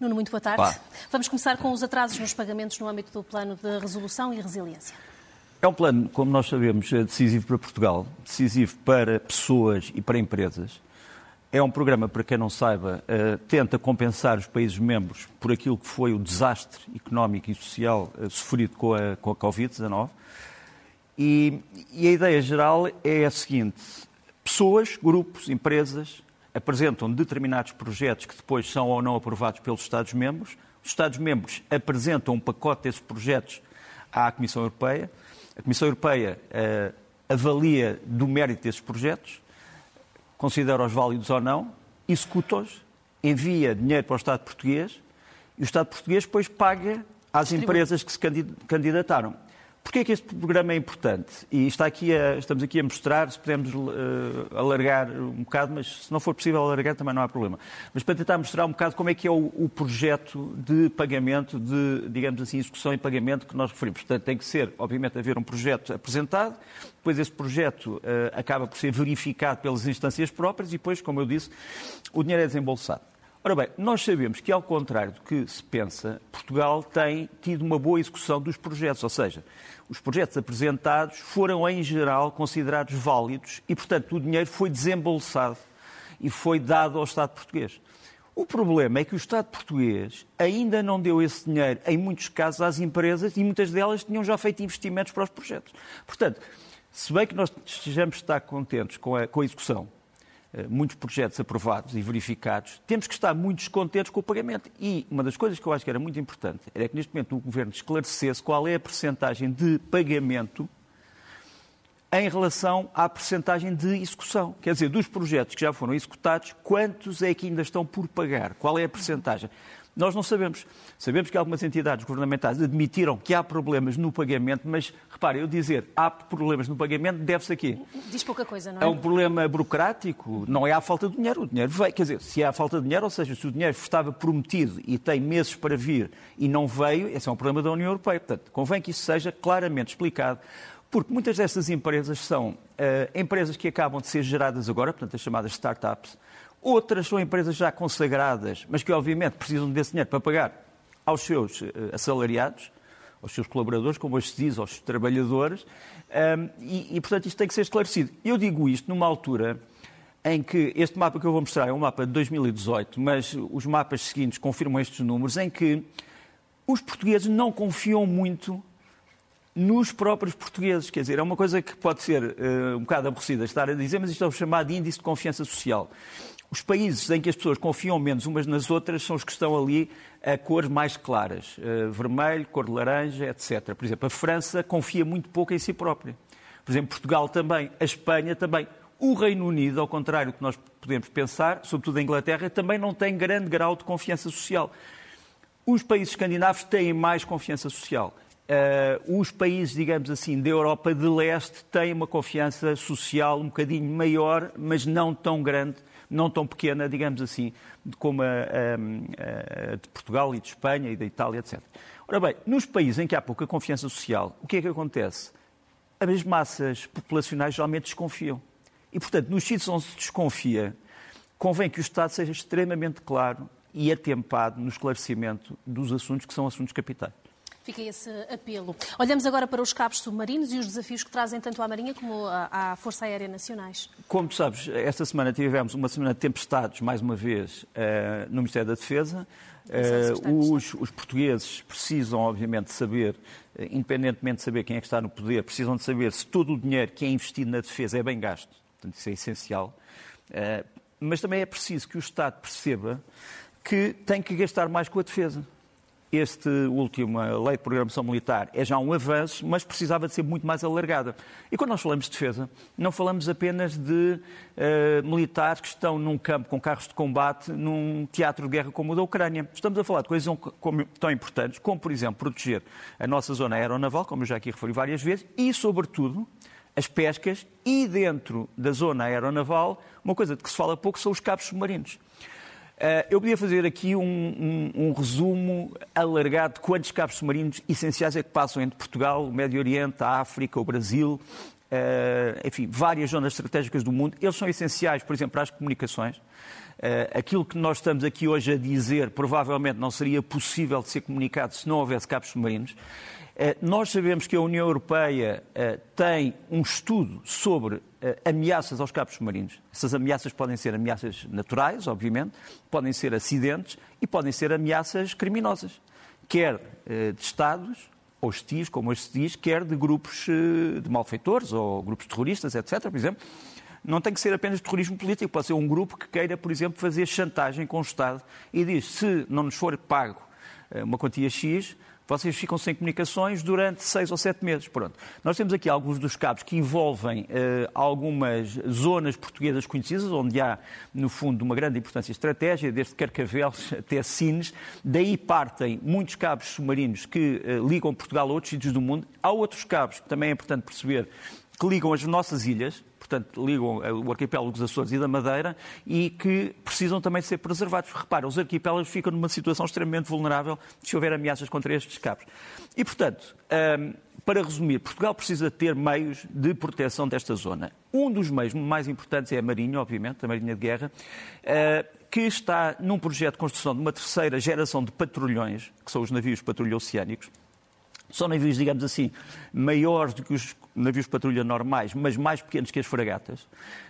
Nuno, muito boa tarde. Vamos começar com os atrasos nos pagamentos no âmbito do plano de resolução e resiliência. É um plano, como nós sabemos, decisivo para Portugal, decisivo para pessoas e para empresas. É um programa, para quem não saiba, uh, tenta compensar os países membros por aquilo que foi o desastre económico e social uh, sofrido com a, com a Covid-19. E, e a ideia geral é a seguinte: pessoas, grupos, empresas apresentam determinados projetos que depois são ou não aprovados pelos Estados-membros. Os Estados-membros apresentam um pacote desses projetos à Comissão Europeia. A Comissão Europeia uh, avalia do mérito desses projetos, considera-os válidos ou não, executa-os, envia dinheiro para o Estado português e o Estado português depois paga às empresas que se candidataram. Porquê é que este programa é importante? E está aqui a, estamos aqui a mostrar, se podemos uh, alargar um bocado, mas se não for possível alargar também não há problema. Mas para tentar mostrar um bocado como é que é o, o projeto de pagamento, de, digamos assim, execução e pagamento que nós referimos. Portanto, tem que ser, obviamente, haver um projeto apresentado, depois esse projeto uh, acaba por ser verificado pelas instâncias próprias e depois, como eu disse, o dinheiro é desembolsado. Ora bem, nós sabemos que, ao contrário do que se pensa, Portugal tem tido uma boa execução dos projetos, ou seja, os projetos apresentados foram, em geral, considerados válidos e, portanto, o dinheiro foi desembolsado e foi dado ao Estado português. O problema é que o Estado português ainda não deu esse dinheiro, em muitos casos, às empresas e muitas delas tinham já feito investimentos para os projetos. Portanto, se bem que nós estejamos estar contentes com a, com a execução, muitos projetos aprovados e verificados, temos que estar muito descontentes com o pagamento. E uma das coisas que eu acho que era muito importante era que neste momento o Governo esclarecesse qual é a percentagem de pagamento em relação à percentagem de execução. Quer dizer, dos projetos que já foram executados, quantos é que ainda estão por pagar? Qual é a percentagem? Nós não sabemos. Sabemos que algumas entidades governamentais admitiram que há problemas no pagamento, mas repare, eu dizer há problemas no pagamento deve-se aqui. Diz pouca coisa, não é? É um problema burocrático, não é a falta de dinheiro. O dinheiro veio, quer dizer, se há falta de dinheiro, ou seja, se o dinheiro estava prometido e tem meses para vir e não veio, esse é um problema da União Europeia. Portanto, convém que isso seja claramente explicado. Porque muitas dessas empresas são uh, empresas que acabam de ser geradas agora, portanto, as chamadas startups, Outras são empresas já consagradas, mas que obviamente precisam desse dinheiro para pagar aos seus eh, assalariados, aos seus colaboradores, como hoje se diz, aos trabalhadores, e, e, portanto isto tem que ser esclarecido. Eu digo isto numa altura em que este mapa que eu vou mostrar é um mapa de 2018, mas os mapas seguintes confirmam estes números, em que os portugueses não confiam muito nos próprios portugueses. Quer dizer, é uma coisa que pode ser uh, um bocado aborrecida estar a dizer, mas isto é o chamado índice de confiança social. Os países em que as pessoas confiam menos umas nas outras são os que estão ali a cores mais claras, uh, vermelho, cor de laranja, etc. Por exemplo, a França confia muito pouco em si própria. Por exemplo, Portugal também, a Espanha também. O Reino Unido, ao contrário do que nós podemos pensar, sobretudo a Inglaterra, também não tem grande grau de confiança social. Os países escandinavos têm mais confiança social. Uh, os países, digamos assim, da Europa de Leste têm uma confiança social um bocadinho maior, mas não tão grande não tão pequena, digamos assim, como a, a, a de Portugal e de Espanha e da Itália, etc. Ora bem, nos países em que há pouca confiança social, o que é que acontece? As massas populacionais geralmente desconfiam. E, portanto, nos sítios onde se desconfia, convém que o Estado seja extremamente claro e atempado no esclarecimento dos assuntos que são assuntos capitais. Fica esse apelo. Olhamos agora para os cabos submarinos e os desafios que trazem tanto à Marinha como à Força Aérea Nacionais. Como tu sabes, esta semana tivemos uma semana de tempestades, mais uma vez, eh, no Ministério da Defesa. Uh, os, os, portugueses precisam, obviamente, saber, uh, independentemente de saber quem é que está no poder, precisam de saber se todo o dinheiro que é investido na defesa é bem gasto. Portanto, isso é essencial. Uh, mas também é preciso que o Estado perceba que tem que gastar mais com a defesa este último, a Lei de Programação Militar, é já um avanço, mas precisava de ser muito mais alargada. E quando nós falamos de defesa, não falamos apenas de uh, militares que estão num campo com carros de combate, num teatro de guerra como o da Ucrânia. Estamos a falar de coisas tão importantes como, por exemplo, proteger a nossa zona aeronaval, como eu já aqui referi várias vezes, e, sobretudo, as pescas e, dentro da zona aeronaval, uma coisa de que se fala pouco são os cabos submarinos. Eh, eu podia fazer aqui um, um, um, resumo alargado de quantos cabos submarinos essenciais é que passam entre Portugal, o Médio Oriente, a África, o Brasil, enfim, várias zonas estratégicas do mundo. Eles são essenciais, por exemplo, para as comunicações. aquilo que nós estamos aqui hoje a dizer provavelmente não seria possível de ser comunicado se não houvesse cabos submarinos. Eh, nós sabemos que a União Europeia eh, tem um estudo sobre eh, ameaças aos cabos submarinos. Essas ameaças podem ser ameaças naturais, obviamente, podem ser acidentes e podem ser ameaças criminosas, quer de Estados hostis, como hoje se diz, quer de grupos de malfeitores ou grupos terroristas, etc., por exemplo. Não tem que ser apenas terrorismo político, pode ser um grupo que queira, por exemplo, fazer chantagem com o Estado e diz: se não nos for pago uma quantia X, vocês ficam sem comunicações durante seis ou sete meses. Pronto. Nós temos aqui alguns dos cabos que envolvem uh, algumas zonas portuguesas conhecidas, onde há, no fundo, uma grande importância estratégica, desde Carcavelos até Sines. Daí partem muitos cabos submarinos que uh, ligam Portugal a outros sítios do mundo. Há outros cabos, que também é importante perceber, que ligam as nossas ilhas, portanto, ligam eh, o arquipélago dos Açores e da Madeira e que precisam também ser preservados. Repara, os arquipélagos ficam numa situação extremamente vulnerável se houver ameaças contra estes cabos. E, portanto, ehm, para resumir, Portugal precisa ter meios de proteção desta zona. Um dos meios mais importantes é a Marinha, obviamente, a Marinha de Guerra, eh, que está num projeto de construção de uma terceira geração de patrulhões, que são os navios patrulha oceânicos, são navios, digamos assim, maiores do que os navios de patrulha normais, mas mais pequenos que as fragatas.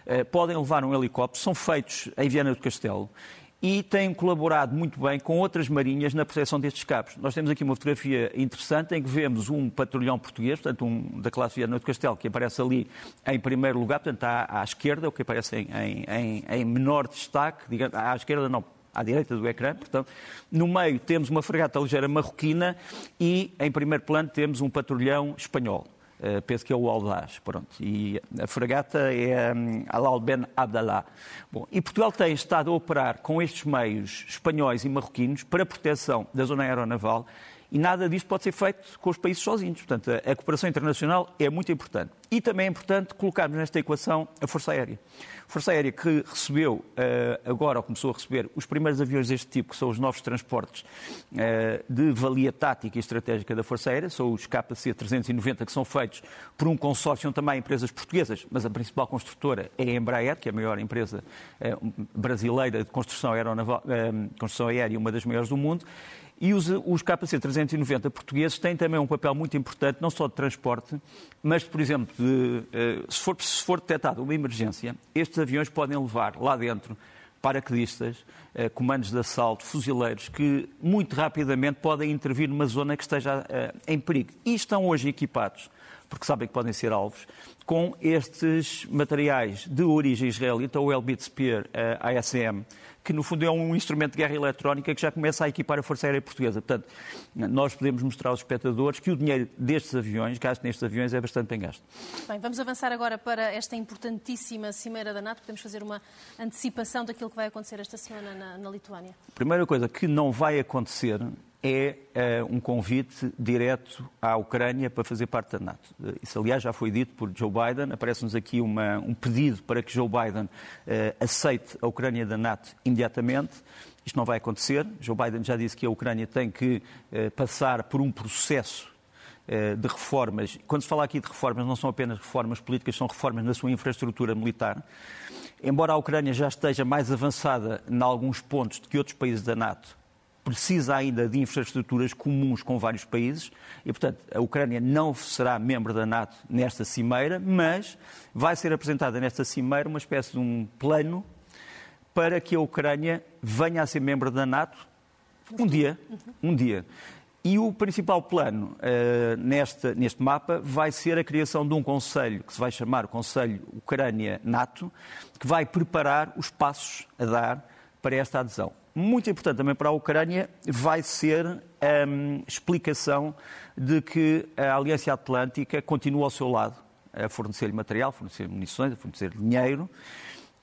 Eh, podem levar um helicóptero, são feitos em Viana do Castelo e têm colaborado muito bem com outras marinhas na proteção destes cabos. Nós temos aqui uma fotografia interessante em que vemos um patrulhão português, portanto, um da classe Viana do Castelo, que aparece ali em primeiro lugar, portanto, à, à esquerda, o que aparece em, em, em menor destaque, digamos, à esquerda não, à direita do ecrã, portanto, no meio temos uma fragata ligeira marroquina e, em primeiro plano, temos um patrulhão espanhol. Uh, penso que é o Audaz, pronto. E a fragata é um, Alal Ben Abdallah. Bom, e Portugal tem estado a operar com estes meios espanhóis e marroquinos para proteção da zona aeronaval e nada disto pode ser feito com os países sozinhos. Portanto, a, a cooperação internacional é muito importante. E também é importante colocarmos nesta equação a Força Aérea. Força Aérea que recebeu, eh, agora ou começou a receber, os primeiros aviões deste tipo, que são os novos transportes eh, de valia tática e estratégica da Força Aérea, são os KC-390, que são feitos por um consórcio também empresas portuguesas, mas a principal construtora é a Embraer, que é a maior empresa eh, brasileira de construção, aeronaval, construção aérea, uma das maiores do mundo. E os, os KC-390 portugueses têm também um papel muito importante, não só de transporte, mas, por exemplo, de, se, for, se for detectada uma emergência, estes aviões podem levar lá dentro paraquedistas, eh, comandos de assalto, fuzileiros, que muito rapidamente podem intervir numa zona que esteja eh, em perigo. E estão hoje equipados, porque sabem que podem ser alvos, com estes materiais de origem israelita, o Elbit Spear eh, ASM, que no fundo é um instrumento de guerra eletrónica que já começa a equipar a Força Aérea Portuguesa. Portanto, nós podemos mostrar aos espectadores que o dinheiro destes aviões, gasto nestes aviões, é bastante bem gasto. Bem, vamos avançar agora para esta importantíssima Cimeira da NATO. Podemos fazer uma antecipação daquilo que vai acontecer esta semana na, na Lituânia? A primeira coisa que não vai acontecer é uh, um convite direto à Ucrânia para fazer parte da NATO. Isso, aliás, já foi dito por Joe Biden. Aparece-nos aqui uma, um pedido para que Joe Biden uh, aceite a Ucrânia da NATO imediatamente. Isto não vai acontecer. Joe Biden já disse que a Ucrânia tem que uh, passar por um processo de reformas. Quando se fala aqui de reformas, não são apenas reformas políticas, são reformas na sua infraestrutura militar. Embora a Ucrânia já esteja mais avançada em alguns pontos do que outros países da NATO, precisa ainda de infraestruturas comuns com vários países e, portanto, a Ucrânia não será membro da NATO nesta cimeira, mas vai ser apresentada nesta cimeira uma espécie de um plano para que a Ucrânia venha a ser membro da NATO um dia, um dia. E o principal plano uh, neste, neste mapa vai ser a criação de um conselho que se vai chamar Conselho Ucrânia-NATO, que vai preparar os passos a dar para esta adesão muito importante também para a Ucrânia vai ser a um, explicação de que a Aliança Atlântica continua ao seu lado a fornecer-lhe material, a fornecer munições, a fornecer dinheiro.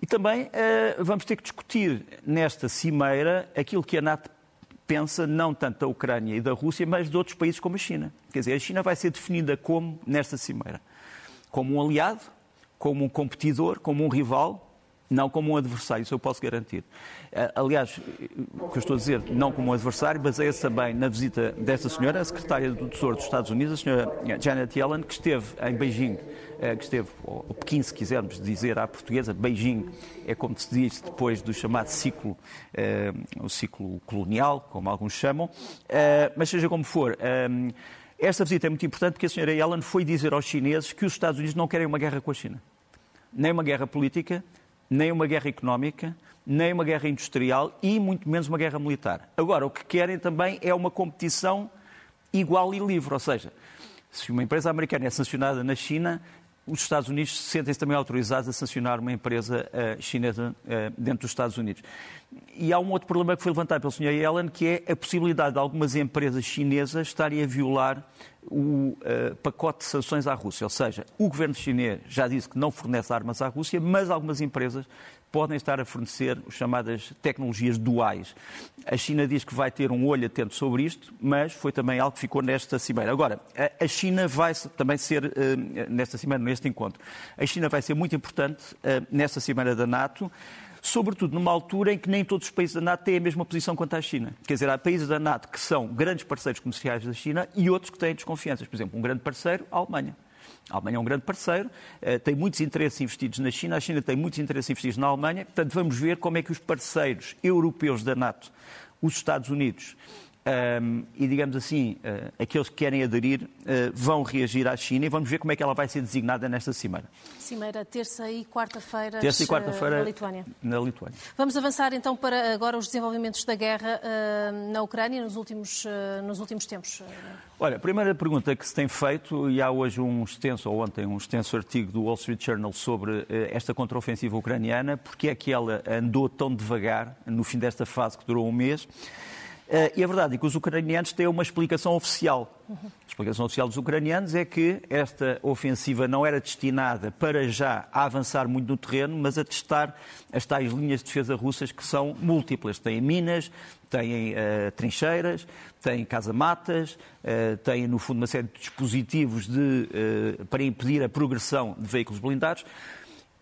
E também uh, vamos ter que discutir nesta cimeira aquilo que a NATO pensa, não tanto da Ucrânia e da Rússia, mas de outros países como a China. Quer dizer, a China vai ser definida como nesta cimeira? Como um aliado, como um competidor, como um rival, não como um adversário, isso eu posso garantir. Eh, aliás, o que eu estou a dizer, não como um adversário, baseia-se também na visita desta senhora, a secretária do Tesouro dos Estados Unidos, a senhora Janet Yellen, que esteve em Beijing, eh, que esteve, ou Pequim, se quisermos dizer à portuguesa, Beijing é como se diz depois do chamado ciclo, eh, o ciclo colonial, como alguns chamam, mas seja como for, esta visita é muito importante porque a senhora Yellen foi dizer aos chineses que os Estados Unidos não querem uma guerra com a China. Nem uma guerra política, nem uma guerra económica, nem uma guerra industrial e muito menos uma guerra militar. Agora, o que querem também é uma competição igual e livre, ou seja, se uma empresa americana é sancionada na China, os Estados Unidos sentem-se também autorizados a sancionar uma empresa uh, chinesa uh, dentro dos Estados Unidos. E há um outro problema que foi levantado pelo Sr. Yellen, que é a possibilidade de algumas empresas chinesas estarem a violar o uh, pacote de sanções à Rússia. Ou seja, o governo chinês já disse que não fornece armas à Rússia, mas algumas empresas podem estar a fornecer as chamadas tecnologias duais. A China diz que vai ter um olho atento sobre isto, mas foi também algo que ficou nesta cimeira. Agora, a China vai também ser, uh, nesta cimeira, neste encontro, a China vai ser muito importante uh, nesta cimeira da NATO sobretudo numa altura em que nem todos os países da NATO têm a mesma posição quanto à China. Quer dizer, há países da NATO que são grandes parceiros comerciais da China e outros que têm desconfianças. Por exemplo, um grande parceiro, a Alemanha. A Alemanha é um grande parceiro, eh, tem muitos interesses investidos na China, a China tem muitos interesses investidos na Alemanha. Portanto, vamos ver como é que os parceiros europeus da NATO, os Estados Unidos, um, e, digamos assim, uh, aqueles que querem aderir uh, vão reagir à China e vamos ver como é que ela vai ser designada nesta cimeira. Cimeira, terça e quarta-feira terça e quarta-feira na Lituânia. Na Lituânia. Vamos avançar então para agora os desenvolvimentos da guerra uh, na Ucrânia nos últimos, nos últimos tempos. Olha, a primeira pergunta que se tem feito, e há hoje um extenso, ou ontem um extenso artigo do Wall Street Journal sobre esta contraofensiva ucraniana, porque é que ela andou tão devagar no fim desta fase que durou um mês. Uh, e a verdade é que os ucranianos têm uma explicação oficial. A explicação oficial dos ucranianos é que esta ofensiva não era destinada para já a avançar muito no terreno, mas a testar as tais linhas de defesa russas que são múltiplas. Têm minas, têm uh, trincheiras, têm casamatas, uh, têm, no fundo, uma série de dispositivos de, para impedir a progressão de veículos blindados.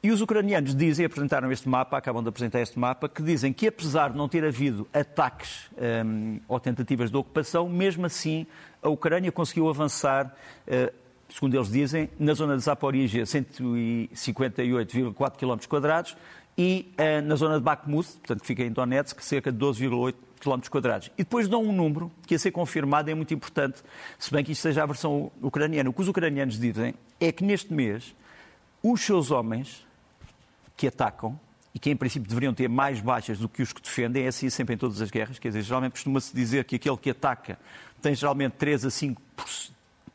E os ucranianos dizem, apresentaram este mapa, acabam de apresentar este mapa, que dizem que apesar de não ter havido ataques um, ou tentativas de ocupação, mesmo assim a Ucrânia conseguiu avançar, uh, segundo eles dizem, na zona de Zaporizhia, 158,4 km quadrados, e uh, na zona de Bakhmut, portanto que fica em Donetsk, cerca de 12,8 km quadrados. E depois dão um número que a ser confirmado é muito importante, se bem que isto seja a versão ucraniana. O que os ucranianos dizem é que neste mês os seus homens que atacam e que em princípio deveriam ter mais baixas do que os que defendem, é assim sempre em todas as guerras, quer dizer, geralmente costuma-se dizer que aquele que ataca tem geralmente 3 a 5,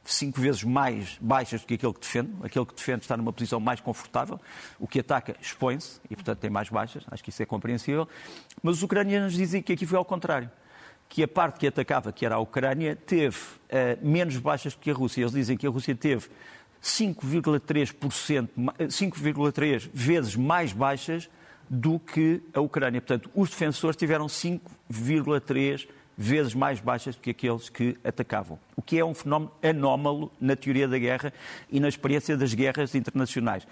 5 vezes mais baixas do que aquele que defende, aquele que defende está numa posição mais confortável, o que ataca expõe-se e portanto tem mais baixas, acho que isso é compreensível, mas os ucranianos dizem que aqui foi ao contrário que a parte que atacava, que era a Ucrânia, teve uh, menos baixas do que a Rússia. Eles dizem que a Rússia teve 5,3%, 5,3 vezes mais baixas do que a Ucrânia. Portanto, os defensores tiveram 5,3 vezes mais baixas do que aqueles que atacavam. O que é um fenómeno anómalo na teoria da guerra e na experiência das guerras internacionais.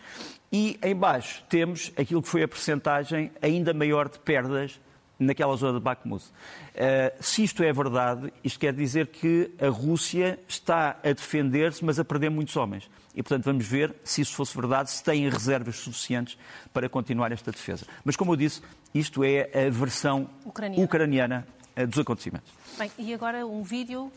E em baixo temos aquilo que foi a percentagem ainda maior de perdas naquela zona de Bakhmut. Uh, se isto é verdade, isto quer dizer que a Rússia está a defender-se, mas a perder muitos homens. E, portanto, vamos ver se isso fosse verdade, se têm reservas suficientes para continuar esta defesa. Mas, como eu disse, isto é a versão ucraniana, ucraniana uh, dos acontecimentos. Bem, e agora um vídeo.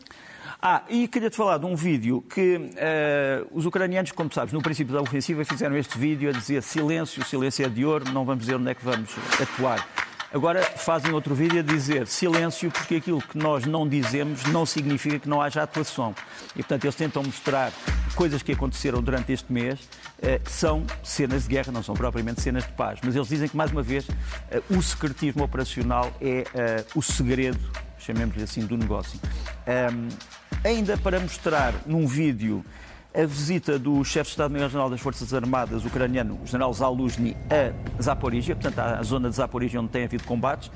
Ah, e queria-te falar de um vídeo que uh, os ucranianos, como sabes, no princípio da ofensiva fizeram este vídeo a dizer silêncio, silêncio é de ouro, não vamos dizer onde é que vamos atuar. Agora fazem outro vídeo a dizer silêncio, porque aquilo que nós não dizemos não significa que não haja atuação. E, portanto, eles tentam mostrar coisas que aconteceram durante este mês, eh, são cenas de guerra, não são propriamente cenas de paz. Mas eles dizem que, mais uma vez, eh, o secretismo operacional é eh, o segredo, chamemos-lhe assim, do negócio. Ainda para mostrar num vídeo a visita do chefe de Estado-Maior-General das Forças Armadas ucraniano, o general Zaluzny, a Zaporizhia, portanto, à zona de Zaporizhia onde tem havido combates.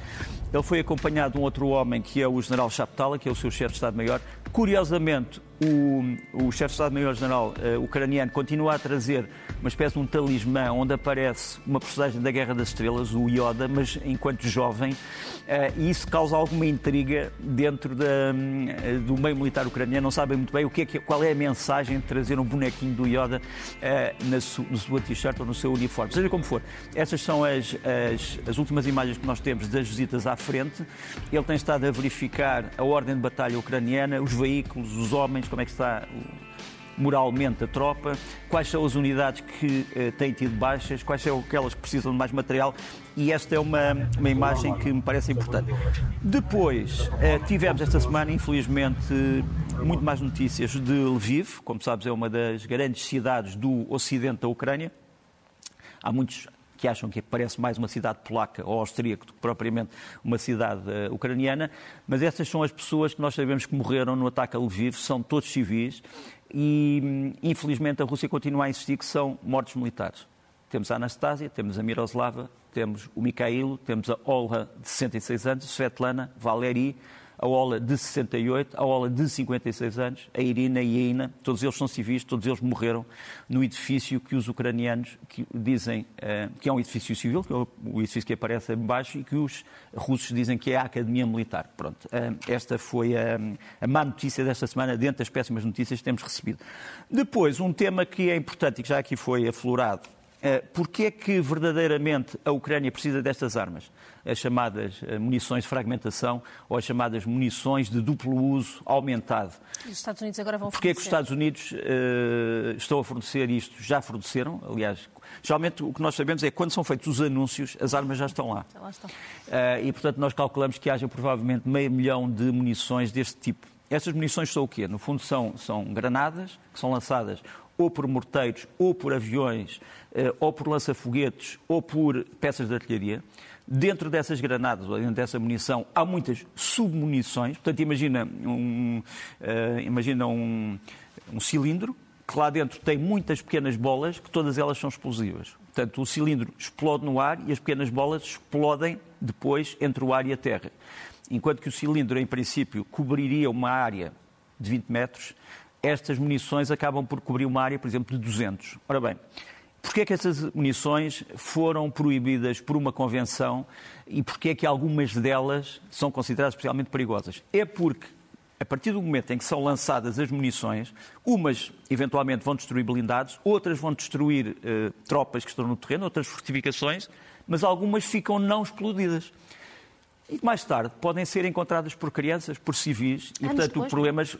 Ele foi acompanhado de um outro homem, que é o general Chaptala, que é o seu chefe de Estado-Maior. Curiosamente, o, o chefe de Estado-Maior-General uh, ucraniano continua a trazer uma espécie de um talismã onde aparece uma personagem da Guerra das Estrelas, o Yoda, mas enquanto jovem, uh, e isso causa alguma intriga dentro da, uh, do meio militar ucraniano. Não sabem muito bem o que é qual é a mensagem de trazer um bonequinho do Yoda na su, no sua t-shirt ou no seu uniforme. Seja como for, essas são as, as, as últimas imagens que nós temos das visitas à frente. Ele tem estado a verificar a ordem de batalha ucraniana, os veículos, os homens, como é que está moralmente a tropa, quais são as unidades que eh, têm tido baixas, quais são aquelas que precisam de mais material e esta é uma, uma imagem que me parece importante. Depois, eh, tivemos esta semana, infelizmente, muito mais notícias de Lviv, como sabes, é uma das grandes cidades do ocidente da Ucrânia. Há muitos que acham que parece mais uma cidade polaca ou austríaca do que propriamente uma cidade uh, ucraniana, mas estas são as pessoas que nós sabemos que morreram no ataque a Lviv, são todos civis e, hum, infelizmente, a Rússia continua a insistir que são mortes militares. Temos a Anastasia, temos a Miroslava, temos o Mikhailo, temos a Olga, de 66 anos, Svetlana, Valery, a Ola de 68, a Ola de 56 anos, a Irina e a Ina, todos eles são civis, todos eles morreram no edifício que os ucranianos que dizem uh, que é um edifício civil, que é o edifício que aparece abaixo, e que os russos dizem que é a Academia Militar. Pronto, uh, esta foi a, a má notícia desta semana, dentro das péssimas notícias que temos recebido. Depois, um tema que é importante e que já aqui foi aflorado, uh, porque é que verdadeiramente a Ucrânia precisa destas armas? as chamadas eh, munições de fragmentação ou as chamadas munições de duplo uso aumentado. Os Estados Unidos agora vão Porquê é que os Estados Unidos uh, estão a fornecer isto? Já forneceram, aliás, geralmente o que nós sabemos é que quando são feitos os anúncios, as armas já estão lá. Já lá estão. Uh, e, portanto, nós calculamos que haja provavelmente meio milhão de munições deste tipo. Essas munições são o quê? No fundo, são, são granadas que são lançadas ou por morteiros, ou por aviões, ou por lança-foguetes, ou por peças de artilharia. Dentro dessas granadas, ou dentro dessa munição, há muitas submunições. Portanto, imagina um, uh, imagina um, um cilindro que lá dentro tem muitas pequenas bolas, que todas elas são explosivas. Portanto, o cilindro explode no ar e as pequenas bolas explodem depois entre o ar e a terra. Enquanto que o cilindro, em princípio, cobriria uma área de 20 metros, estas munições acabam por cobrir uma área, por exemplo, de 200. Ora bem, Porquê é que essas munições foram proibidas por uma convenção e porquê é que algumas delas são consideradas especialmente perigosas? É porque, a partir do momento em que são lançadas as munições, umas eventualmente vão destruir blindados, outras vão destruir eh, tropas que estão no terreno, outras fortificações, mas algumas ficam não explodidas. E mais tarde podem ser encontradas por crianças, por civis, e portanto depois, problemas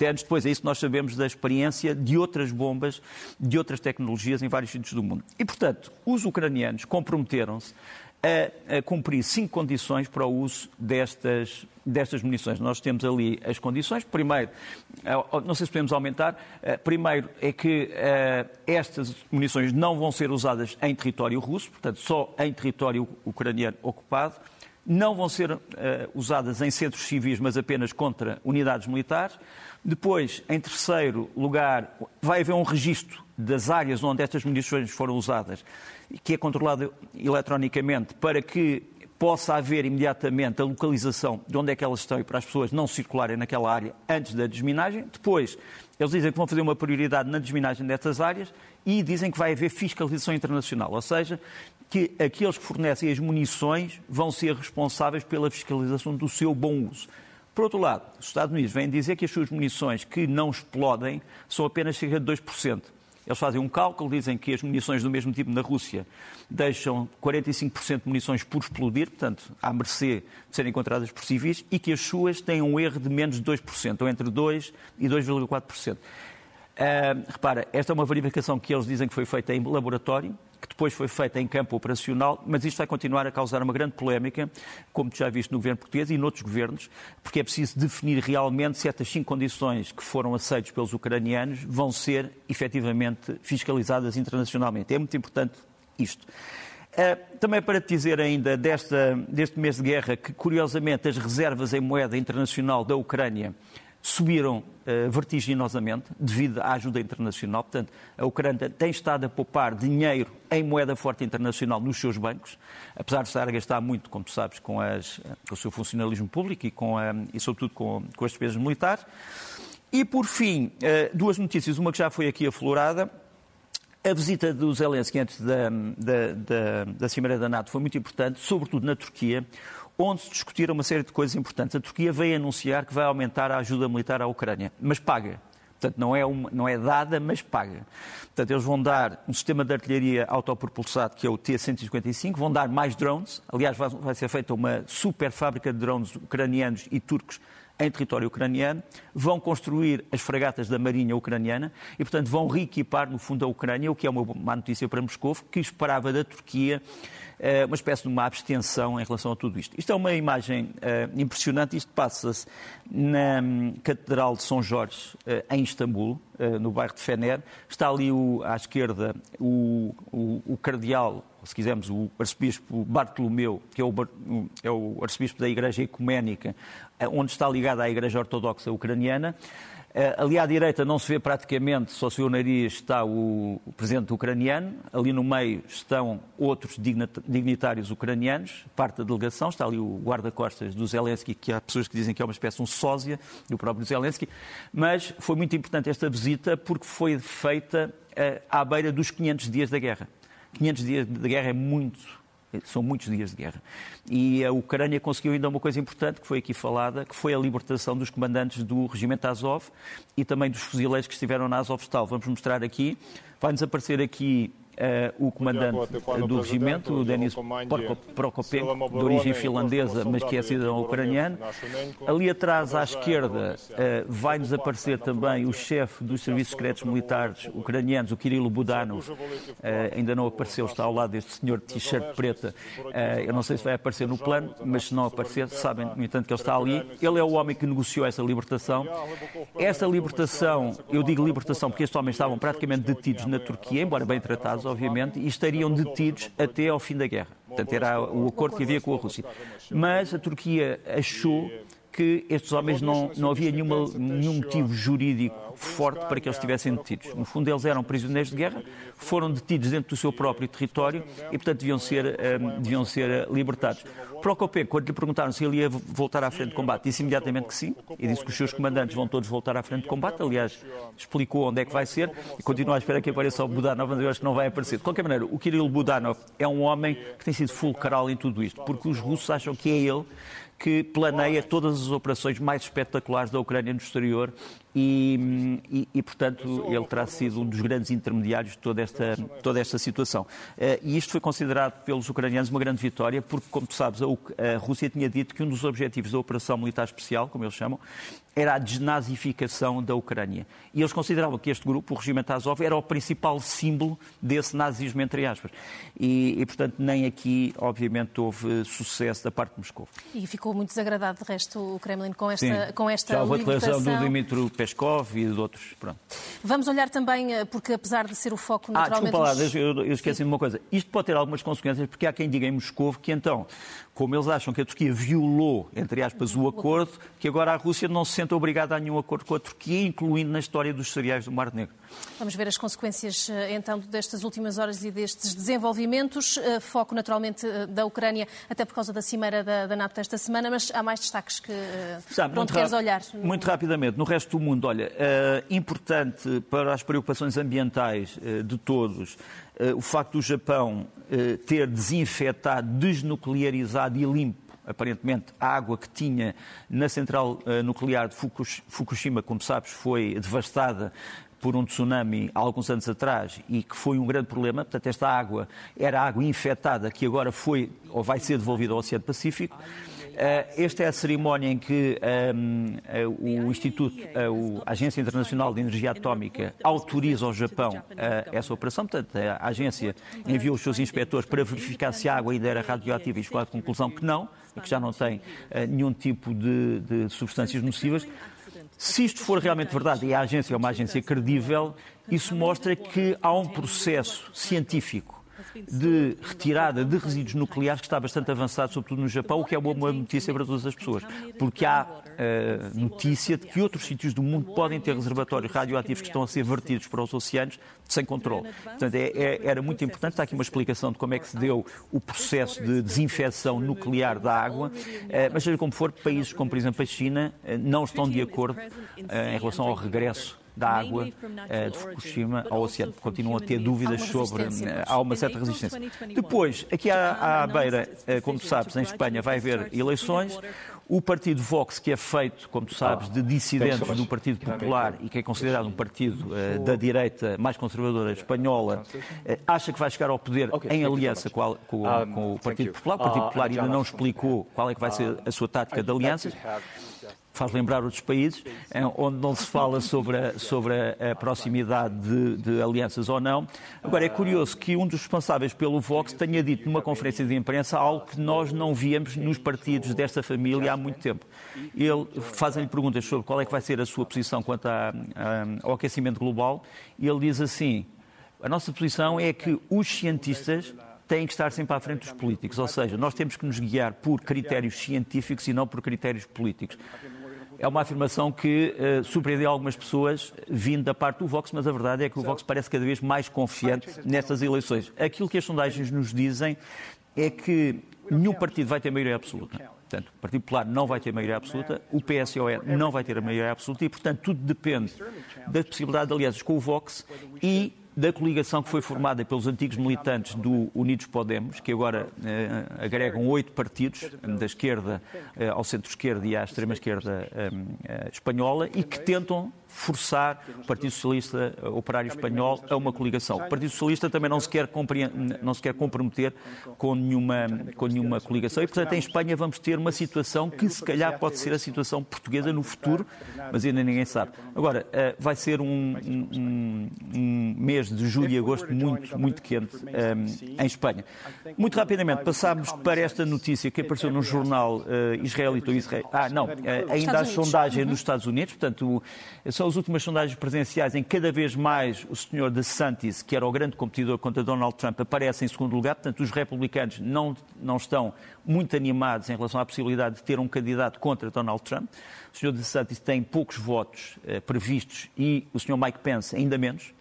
anos depois. É isso que nós sabemos da experiência de outras bombas, de outras tecnologias em vários sítios do mundo. E, portanto, os ucranianos comprometeram-se a, a, cumprir cinco condições para o uso destas, destas munições. Nós temos ali as condições. Primeiro, não sei se podemos aumentar, primeiro é que estas munições não vão ser usadas em território russo, portanto, só em território ucraniano ocupado. Não vão ser usadas em centros civis, mas apenas contra unidades militares. Depois, em terceiro lugar, vai haver um registro das áreas onde estas munições foram usadas, que é controlado eletronicamente para que possa haver imediatamente a localização de onde é que elas estão e para as pessoas não circularem naquela área antes da desminagem. Depois, eles dizem que vão fazer uma prioridade na desminagem dessas áreas e dizem que vai haver fiscalização internacional, ou seja, que aqueles que fornecem as munições vão ser responsáveis pela fiscalização do seu bom uso. Por outro lado, os Estados Unidos vêm dizer que as suas munições que não explodem são apenas cerca de 2%. Eles fazem um cálculo, dizem que as munições do mesmo tipo na Rússia deixam 45% de munições por explodir, portanto, à mercê de serem encontradas por civis, e que as suas têm um erro de menos de 2%, ou entre 2% e 2,4%. Uh, repara, esta é uma verificação que eles dizem que foi feita em laboratório, que depois foi feita em campo operacional, mas isto vai continuar a causar uma grande polémica, como já viste no governo português e noutros governos, porque é preciso definir realmente se estas cinco condições que foram aceitas pelos ucranianos vão ser efetivamente fiscalizadas internacionalmente. É muito importante isto. Uh, também para te dizer ainda desta, deste mês de guerra que, curiosamente, as reservas em moeda internacional da Ucrânia subiram uh, vertiginosamente devido à ajuda internacional. Portanto, a Ucrânia tem estado a poupar dinheiro em moeda forte internacional nos seus bancos, apesar de estar a gastar muito, como tu sabes, com, as, com o seu funcionalismo público e, com a, e sobretudo, com, com as despesas militares. E, por fim, duas notícias. Uma que já foi aqui aflorada. A visita do Zelensky antes da, da, da, da Cimeira da NATO foi muito importante, sobretudo na Turquia, onde se discutiram uma série de coisas importantes. A Turquia veio anunciar que vai aumentar a ajuda militar à Ucrânia, mas paga. Portanto, não é, uma, não é dada, mas paga. Portanto, eles vão dar um sistema de artilharia autopropulsado, que é o T-155, vão dar mais drones. Aliás, vai, vai ser feita uma super fábrica de drones ucranianos e turcos em território ucraniano, vão construir as fragatas da Marinha Ucraniana e, portanto, vão reequipar, no fundo, a Ucrânia, o que é uma má notícia para Moscou, que esperava da Turquia eh, uma espécie de uma abstenção em relação a tudo isto. Isto é uma imagem uh, impressionante. Isto passa-se na um, Catedral de São Jorge, uh, em Istambul, no bairro de Fener. Está ali o, à esquerda o, o, o cardeal se quisermos, o arcebispo Bartolomeu, que é o, é o arcebispo da Igreja Ecuménica, onde está ligada à Igreja Ortodoxa Ucraniana. Eh, ali à direita não se vê praticamente, só se vê o nariz, está o, presidente ucraniano. Ali no meio estão outros dignitários ucranianos, parte da delegação. Está ali o guarda-costas do Zelensky, que há pessoas que dizem que é uma espécie de um sósia do próprio Zelensky. Mas foi muito importante esta visita porque foi feita uh, à beira dos 500 dias da guerra. 500 dias de guerra é muito são muitos dias de guerra. E a Ucrânia conseguiu ainda uma coisa importante, que foi aqui falada, que foi a libertação dos comandantes do regimento Azov e também dos fuzileiros que estiveram na Azovstal. Vamos mostrar aqui. Vai-nos aparecer aqui Uh, o comandante do regimento, o Denis Prokopenko, de origem finlandesa, mas que é cidadão ucraniano. Ali atrás, à esquerda, uh, vai-nos aparecer também o chefe dos serviços secretos militares ucranianos, o Kirilo Budanov. Uh, ainda não apareceu, está ao lado deste senhor de t-shirt preta. eu não sei se vai aparecer no plano, mas se não aparecer, sabem, no entanto, que ele está ali. Ele é o homem que negociou essa libertação. Essa libertação, eu digo libertação porque estes homens estavam praticamente detidos na Turquia, embora bem tratados, obviamente, e estariam detidos até ao fim da guerra. Portanto, era o acordo que havia com a Rússia. Mas a Turquia achou que estes homens não, não havia nenhuma, nenhum motivo jurídico forte para que eles estivessem detidos. No fundo, eles eram prisioneiros de guerra, foram detidos dentro do seu próprio território e, portanto, deviam ser, um, eh, deviam ser eh, libertados. Procopé, quando lhe perguntaram se ele ia voltar à frente de combate, disse imediatamente que sim, e disse que os seus comandantes vão todos voltar à frente de combate. Aliás, explicou onde é que vai ser e continua a esperar que apareça o Budanov, mas eu acho que não vai aparecer. De qualquer maneira, o Kirill Budanov é um homem que tem sido fulcral em tudo isto, porque os russos acham que é ele que planeia todas as operações mais espetaculares da Ucrânia no exterior e, e, e, portanto, ele terá sido um dos grandes intermediários de toda esta, toda esta situação. Eh, e isto foi considerado pelos ucranianos uma grande vitória, porque, como tu sabes, a, a Rússia tinha dito que um dos objetivos da Operação Militar Especial, como eles chamam, era a desnazificação da Ucrânia. E eles consideravam que este grupo, o regimento Azov, era o principal símbolo desse nazismo, entre aspas. E, e, portanto, nem aqui, obviamente, houve sucesso da parte de Moscou. E ficou muito desagradado, de resto, o Kremlin com esta, Sim. com esta Já houve a declaração do Dmitry Peskov e de outros. Pronto. Vamos olhar também, eh, porque apesar de ser o foco naturalmente... Ah, desculpa lá, eu, eu esqueci de uma coisa. Isto pode ter algumas consequências, porque há quem diga em Moscou que então como eles acham que a Turquia violou, entre aspas, o acordo, que agora a Rússia não se sente obrigada a nenhum acordo com a Turquia, incluindo na história dos cereais do Mar Negro. Vamos ver as consequências, eh, então, destas últimas horas e destes desenvolvimentos. Eh, foco, naturalmente, eh, da Ucrânia, até por causa da cimeira da, da NATO esta semana, mas há mais destaques que Sabe, onde queres olhar. Muito rapidamente, no resto do mundo, olha, importante para as preocupações ambientais de todos, o facto do Japão ter desinfetado, desnuclearizado e limpo aparentemente, a água que tinha na central nuclear de Fukushima, como sabes, foi devastada por um tsunami há alguns anos atrás e que foi um grande problema. Portanto, esta água era água infectada que agora foi ou vai ser devolvida ao Oceano Pacífico. Eh, esta é a cerimónia em que um, ehm, eh, o Instituto, eh, a Agência Internacional de Energia Atómica, autoriza ao Japão essa operação. Portanto, a agência enviou os seus inspectores para verificar se a água ainda era radioativa e chegou à conclusão que não, que já não tem nenhum tipo de, de substâncias nocivas. Se isto for realmente verdade e a agência é uma agência credível, isso mostra que há um processo científico de retirada de resíduos nucleares que está bastante avançado, sobretudo no Japão, o que é uma boa notícia para todas as pessoas, porque há uh, notícia de que outros sítios do mundo podem ter reservatórios radioativos que estão a ser vertidos para os oceanos sem controle. Portanto, é, é, era muito importante. Está aqui uma explicação de como é que se deu o processo de desinfecção nuclear da água, uh, mas seja como for, países como, por exemplo, a China, uh, não estão de acordo em relação ao regresso da água uh, de Fukushima ao oceano. Continuam a ter dúvidas sobre. Uh, há uma certa resistência. Depois, aqui à, à beira, uh, como tu sabes, em Espanha vai haver eleições. O partido Vox, que é feito, como tu sabes, de dissidentes do Partido Popular e que é considerado um partido da direita mais conservadora espanhola, acha que vai chegar ao poder em aliança com, a, com, com o Partido Popular. O Partido Popular ainda não explicou qual é que vai ser a sua tática de alianças faz lembrar outros países, onde não se fala sobre a, sobre a proximidade de, de, alianças ou não. Agora, é curioso que um dos responsáveis pelo Vox tenha dito numa conferência de imprensa algo que nós não víamos nos partidos desta família há muito tempo. Ele fazem-lhe perguntas sobre qual é que vai ser a sua posição quanto a, a, ao aquecimento global e ele diz assim: a nossa posição é que os cientistas têm que estar sempre à frente dos políticos, ou seja, nós temos que nos guiar por critérios científicos e não por critérios políticos é uma afirmação que uh, surpreendeu algumas pessoas vindo da parte do Vox, mas a verdade é que o Vox parece cada vez mais confiante nestas eleições. Aquilo que as sondagens nos dizem é que nenhum partido vai ter maioria absoluta. Portanto, o Partido Popular não vai ter maioria absoluta, o PSOE não vai ter a maioria absoluta e, portanto, tudo depende da possibilidade de alianças com o Vox e da coligação que foi formada pelos antigos militantes do Unidos Podemos, que agora eh, agregam oito partidos, da esquerda eh, ao centro-esquerda e à extrema-esquerda eh, espanhola, e que tentam forçar o Partido Socialista Operário Espanhol a uma coligação. O Partido Socialista também não se quer, não se quer comprometer com nenhuma, com nenhuma coligação e, portanto, em Espanha vamos ter uma situação que se calhar pode ser a situação portuguesa no futuro, mas ainda ninguém sabe. Agora, eh, vai ser um, um, um mês de julho e agosto muito, muito quente um, eh, em Espanha. Muito rapidamente, passámos para esta notícia que apareceu no jornal uh, israelita. Israel. Ah, não, uh, ainda há sondagem nos Estados Unidos, portanto, são são as últimas sondagens presenciais em que cada vez mais o senhor DeSantis, que era o grande competidor contra Donald Trump, aparece em segundo lugar. Portanto, os republicanos não, não estão muito animados em relação à possibilidade de ter um candidato contra Donald Trump. O senhor DeSantis tem poucos votos eh, previstos e o senhor Mike Pence ainda menos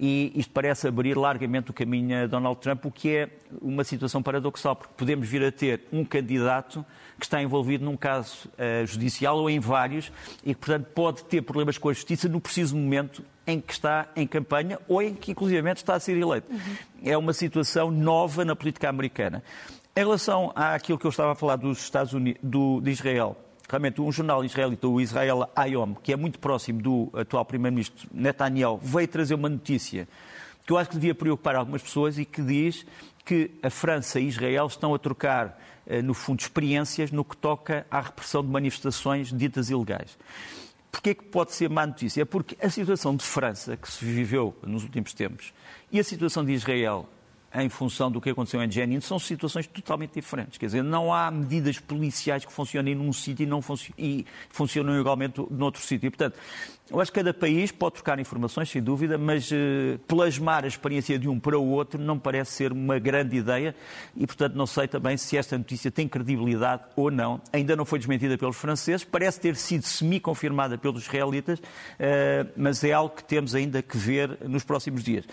e isto parece abrir largamente o caminho a Donald Trump, o que é uma situação paradoxal, porque podemos vir a ter um candidato que está envolvido num caso uh, judicial ou em vários e que, portanto, pode ter problemas com a justiça no preciso momento em que está em campanha ou em que, inclusivamente, está a ser eleito. Uhum. É uma situação nova na política americana. Em relação àquilo que eu estava a falar dos Estados Unidos, do, de Israel, realmente um jornal israelita, o Israel Ayom, que é muito próximo do atual primeiro-ministro Netanyahu, veio trazer uma notícia que eu acho que devia preocupar algumas pessoas e que diz que a França e Israel estão a trocar, eh, no fundo, experiências no que toca à repressão de manifestações ditas ilegais. Porquê que pode ser má notícia? É porque a situação de França, que se viveu nos últimos tempos, e a situação de Israel, em função do que aconteceu em Jenin, são situações totalmente diferentes. Quer dizer, não há medidas policiais que funcionem num sítio e, não funcionam, e funcionam igualmente noutro sítio. Portanto, eu acho que cada país pode trocar informações, sem dúvida, mas uh, plasmar a experiência de um para o outro não parece ser uma grande ideia e, portanto, não sei também se esta notícia tem credibilidade ou não. Ainda não foi desmentida pelos franceses, parece ter sido semi-confirmada pelos israelitas, uh, mas é algo que temos ainda que ver nos próximos dias.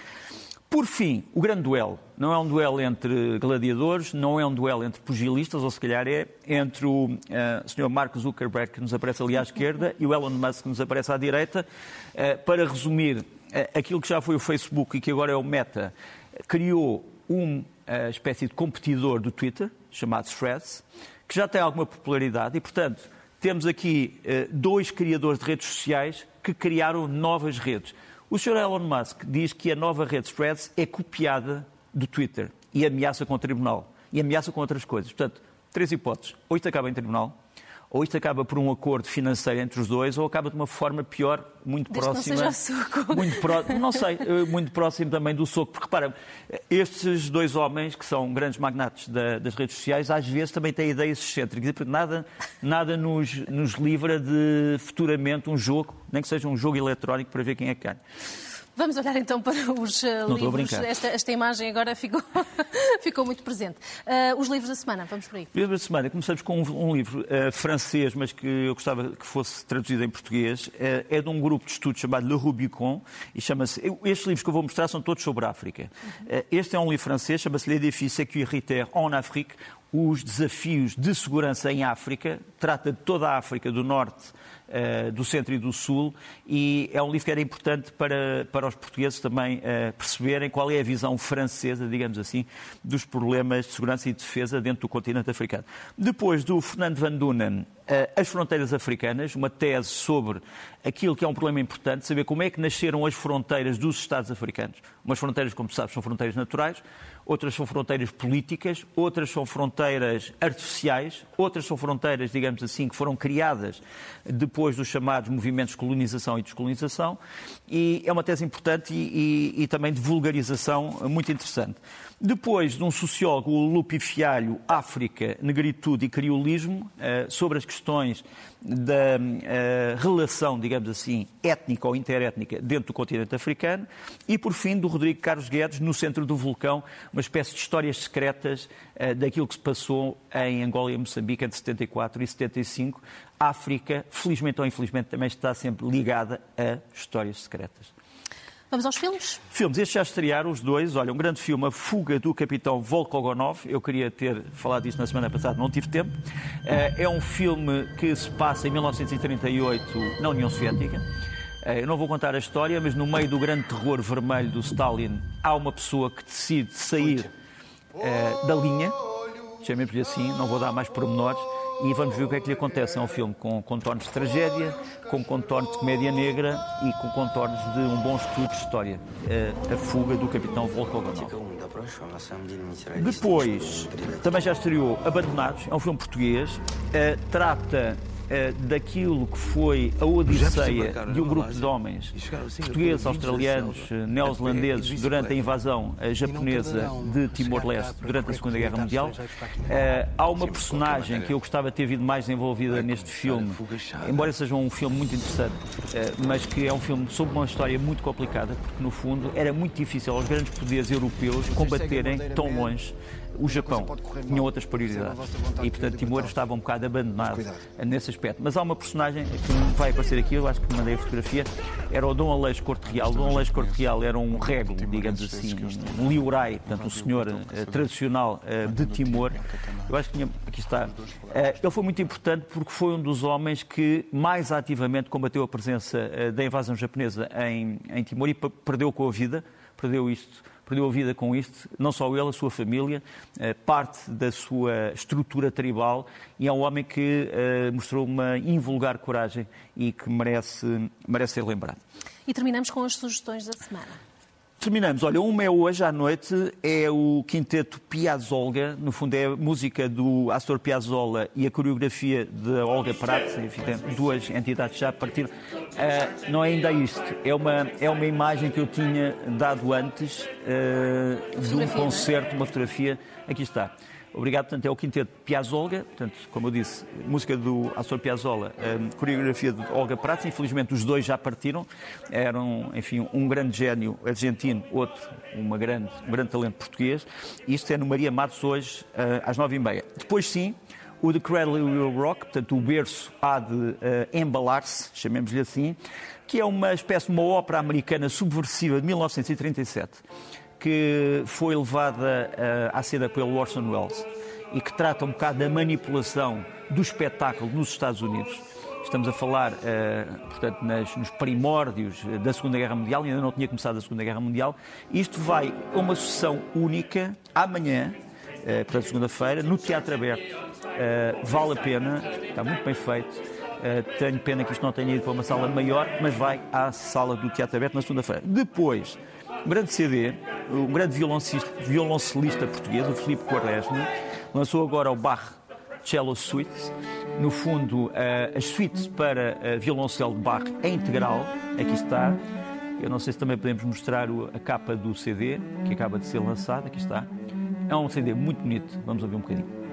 Por fim, o grande duelo. Não é um duelo entre gladiadores, não é um duelo entre pugilistas, ou se calhar é entre o uh, Sr. Mark Zuckerberg, que nos aparece ali à esquerda, e o Elon Musk, que nos aparece à direita. Uh, para resumir, uh, aquilo que já foi o Facebook e que agora é o Meta, criou uma espécie de competidor do Twitter, chamado Threads, que já tem alguma popularidade e, portanto, temos aqui dois criadores de redes sociais que criaram novas redes. O Sr. Elon Musk diz que a nova rede Threads é copiada do Twitter e ameaça com o tribunal. E ameaça com outras coisas. Portanto, três hipóteses. Ou isto acaba em tribunal, ou isto acaba por um acordo financeiro entre os dois, ou acaba de uma forma pior, muito Desde próxima. Não, seja soco. Muito próximo, não sei, eh, muito próximo também do soco. Porque repara, estes dois homens, que são grandes magnates da, das redes sociais, às vezes também têm ideias excêntricas. Nada, nada nos, nos livra de futuramente um jogo, nem que seja um jogo eletrónico, para ver quem é que ganha. Vamos olhar então para os uh, livros. Esta, esta, imagem agora ficou, ficou muito presente. Uh, os livros da semana, vamos por aí. Livros da semana, começamos com um, um livro uh, francês, mas que eu gostava que fosse traduzido em português. é de um grupo de estudos chamado Le Rubicon e chama-se. Estes livros que eu vou mostrar são todos sobre a África. Uhum. este é um livro francês, chama-se L'Édifice sécuritaire en Afrique os desafios de segurança em África, trata de toda a África do Norte, uh, do Centro e do Sul, e é um livro que era importante para, para os portugueses também uh, perceberem qual é a visão francesa, digamos assim, dos problemas de segurança e defesa dentro do continente africano. Depois do Fernando Van Dunen, uh, As Fronteiras Africanas, uma tese sobre aquilo que é um problema importante, saber como é que nasceram as fronteiras dos Estados africanos. Umas fronteiras, como sabes, são fronteiras naturais, outras são fronteiras políticas, outras são fronteiras artificiais, outras são fronteiras, digamos assim, que foram criadas depois dos chamados movimentos de colonização e descolonização, e é uma tese importante e, e, e também de vulgarização muito interessante. Depois de um sociólogo, o Lupi Fialho, África, Negritude e Criolismo, eh, sobre as questões da eh, relação, digamos assim, étnica ou interétnica dentro do continente africano. E, por fim, do Rodrigo Carlos Guedes, no centro do vulcão, uma espécie de histórias secretas eh, daquilo que se passou em Angola e Moçambique entre 74 e 75. A África, felizmente ou infelizmente, também está sempre ligada a histórias secretas. Vamos aos filmes? Filmes. Estes já estrearam os dois. Olha, um grande filme, A Fuga do Capitão Volkogonov. Eu queria ter falado disso na semana passada, não tive tempo. Eh, é um filme que se passa em 1938 na União Soviética. Eh, eu não vou contar a história, mas no meio do grande terror vermelho do Stalin, há uma pessoa que decide sair uh, da linha, chamemos-lhe assim, não vou dar mais pormenores, e vamos ver o que é que lhe acontece. É um filme com contornos de tragédia, com contornos de comédia negra e com contornos de um bom estudo de história. A fuga do capitão Volkogonov. Depois, também já estreou Abandonados, é um filme português, trata eh, daquilo que foi a odisseia de um grupo de homens portugueses, australianos, eh, neozelandeses durante a invasão eh, japonesa de Timor-Leste durante a Segunda Guerra Mundial. Há uma personagem que eu gostava de ter vindo mais envolvida neste filme, embora seja um filme muito interessante, mas que é um filme sobre uma história muito complicada, porque no fundo era muito difícil aos grandes poderes europeus combaterem tão longe o Japão tinha outras prioridades. E, portanto, Timor estava um bocado abandonado nesse aspecto. Mas há uma personagem que vai aparecer aqui, eu acho que mandei a fotografia, era o Dom Aleixo Corte Real. Dom Aleixo Corte Real era um rego, digamos assim, um liurai, portanto, um senhor uh, tradicional uh, de Timor. Eu acho que tinha, aqui está. Uh, ele foi muito importante porque foi um dos homens que mais ativamente combateu a presença da invasão japonesa em, em Timor e perdeu com a vida, perdeu isto perdeu a vida com isto, não só ele, a sua família, eh, parte da sua estrutura tribal, e é um homem que eh, mostrou uma invulgar coragem e que merece, merece ser lembrado. E terminamos com as sugestões da semana. Terminamos. Olha, uma é hoje à noite, é o quinteto Piazzolla, no fundo é a música do Astor Piazzolla e a coreografia de Olga Prats, enfim, duas entidades já partiram. Uh, não é ainda isto, é uma, é uma imagem que eu tinha dado antes uh, de um concerto, uma fotografia, aqui está. Obrigado, portanto, é o quinteto Piazzolla, portanto, como eu disse, música do Astor Piazzolla, um, coreografia de Olga Prats, infelizmente os dois já partiram, eram, enfim, um grande gênio argentino, outro, uma grande, um grande talento português, isto é no Maria Matos hoje, uh, às nove e meia. Depois sim, o The Cradle Rock, portanto, o berço há de uh, embalar-se, chamemos-lhe assim, que é uma espécie de uma ópera americana subversiva de 1937 que foi levada uh, à cena pelo Orson Welles e que trata um bocado da manipulação do espetáculo nos Estados Unidos. Estamos a falar, uh, portanto, nos primórdios da Segunda Guerra Mundial, ainda não tinha começado a Segunda Guerra Mundial. Isto vai a uma sessão única amanhã, portanto, segunda-feira, no Teatro Aberto. Vale a pena, está muito bem feito. Tenho pena que isto não tenha ido para uma sala maior, mas vai à sala do Teatro Aberto na segunda-feira. Depois, um grande CD, um grande violoncelista português, o Filipe Quaresma, lançou agora o Bach Cello Suite. No fundo, uh, as suítes para uh, violoncelo de Bach é integral, aqui está. Eu não sei se também podemos mostrar a capa do CD, que acaba de ser lançado, aqui está. É um CD muito bonito, vamos ouvir um bocadinho.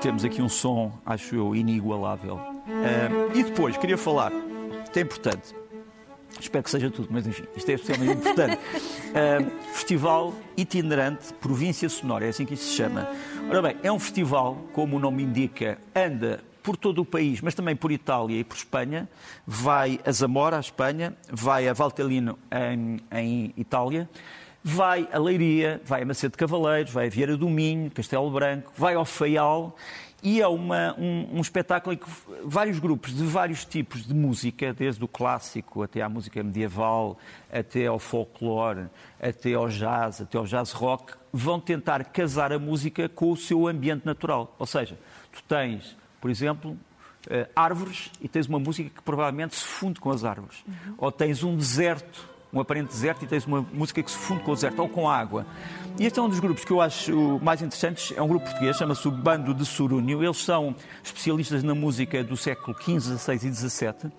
Temos aqui um som, acho eu, inigualável. Uh, e depois, queria falar, isto é importante, espero que seja tudo, mas enfim, isto é especialmente importante. Uh, festival itinerante Província Sonora, é assim que isso se chama. Ora bem, é um festival, como o nome indica, anda por todo o país, mas também por Itália e por Espanha. Vai a Zamora, a Espanha, vai a Valtellino, em, em Itália vai a Leiria, vai a Macedo de Cavaleiros, vai a Vieira do Minho, Castelo Branco, vai ao Faial e é uma, um, um, espetáculo em que vários grupos de vários tipos de música, desde o clássico até à música medieval, até ao folclore, até ao jazz, até ao jazz rock, vão tentar casar a música com o seu ambiente natural. Ou seja, tu tens, por exemplo, eh, árvores e tens uma música que provavelmente se funde com as árvores. Uhum. Ou tens um deserto um aparente deserto e tens uma música que se funde com o deserto ou com a água. E este é um dos grupos que eu acho mais interessantes. É um grupo português, chama-se o Bando de Sorúnio. Eles são especialistas na música do século XV, XVI e XVII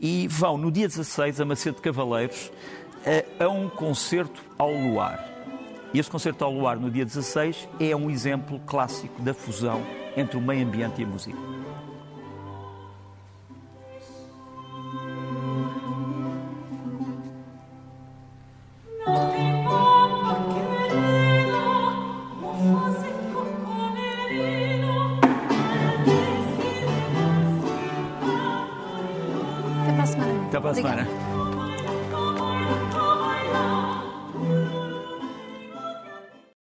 e vão no dia 16 a Macedo de Cavaleiros a, a um concerto ao luar. E esse concerto ao luar, no dia 16, é um exemplo clássico da fusão entre o meio ambiente e a música. Até para a semana.